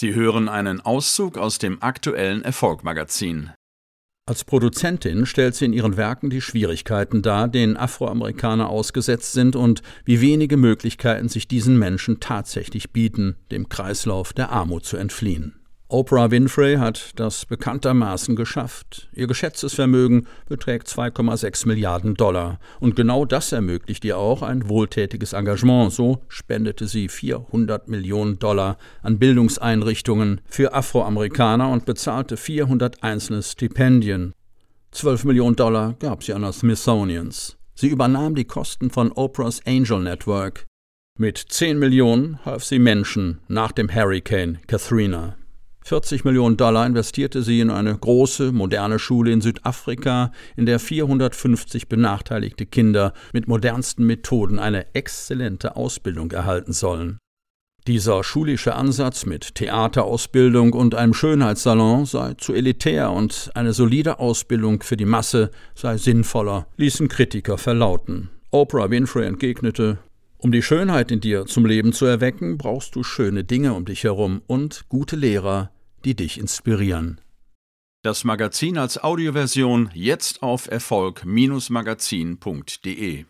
Sie hören einen Auszug aus dem aktuellen Erfolgmagazin. Als Produzentin stellt sie in ihren Werken die Schwierigkeiten dar, denen Afroamerikaner ausgesetzt sind und wie wenige Möglichkeiten sich diesen Menschen tatsächlich bieten, dem Kreislauf der Armut zu entfliehen. Oprah Winfrey hat das bekanntermaßen geschafft. Ihr geschätztes Vermögen beträgt 2,6 Milliarden Dollar. Und genau das ermöglicht ihr auch ein wohltätiges Engagement. So spendete sie 400 Millionen Dollar an Bildungseinrichtungen für Afroamerikaner und bezahlte 400 einzelne Stipendien. 12 Millionen Dollar gab sie an das Smithsonians. Sie übernahm die Kosten von Oprahs Angel Network. Mit 10 Millionen half sie Menschen nach dem Hurricane Katrina. 40 Millionen Dollar investierte sie in eine große, moderne Schule in Südafrika, in der 450 benachteiligte Kinder mit modernsten Methoden eine exzellente Ausbildung erhalten sollen. Dieser schulische Ansatz mit Theaterausbildung und einem Schönheitssalon sei zu elitär und eine solide Ausbildung für die Masse sei sinnvoller, ließen Kritiker verlauten. Oprah Winfrey entgegnete, um die Schönheit in dir zum Leben zu erwecken, brauchst du schöne Dinge um dich herum und gute Lehrer, die dich inspirieren. Das Magazin als Audioversion jetzt auf Erfolg-magazin.de